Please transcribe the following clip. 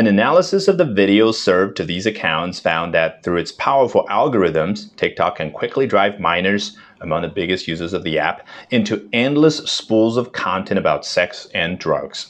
An analysis of the videos served to these accounts found that through its powerful algorithms, TikTok can quickly drive minors, among the biggest users of the app, into endless spools of content about sex and drugs.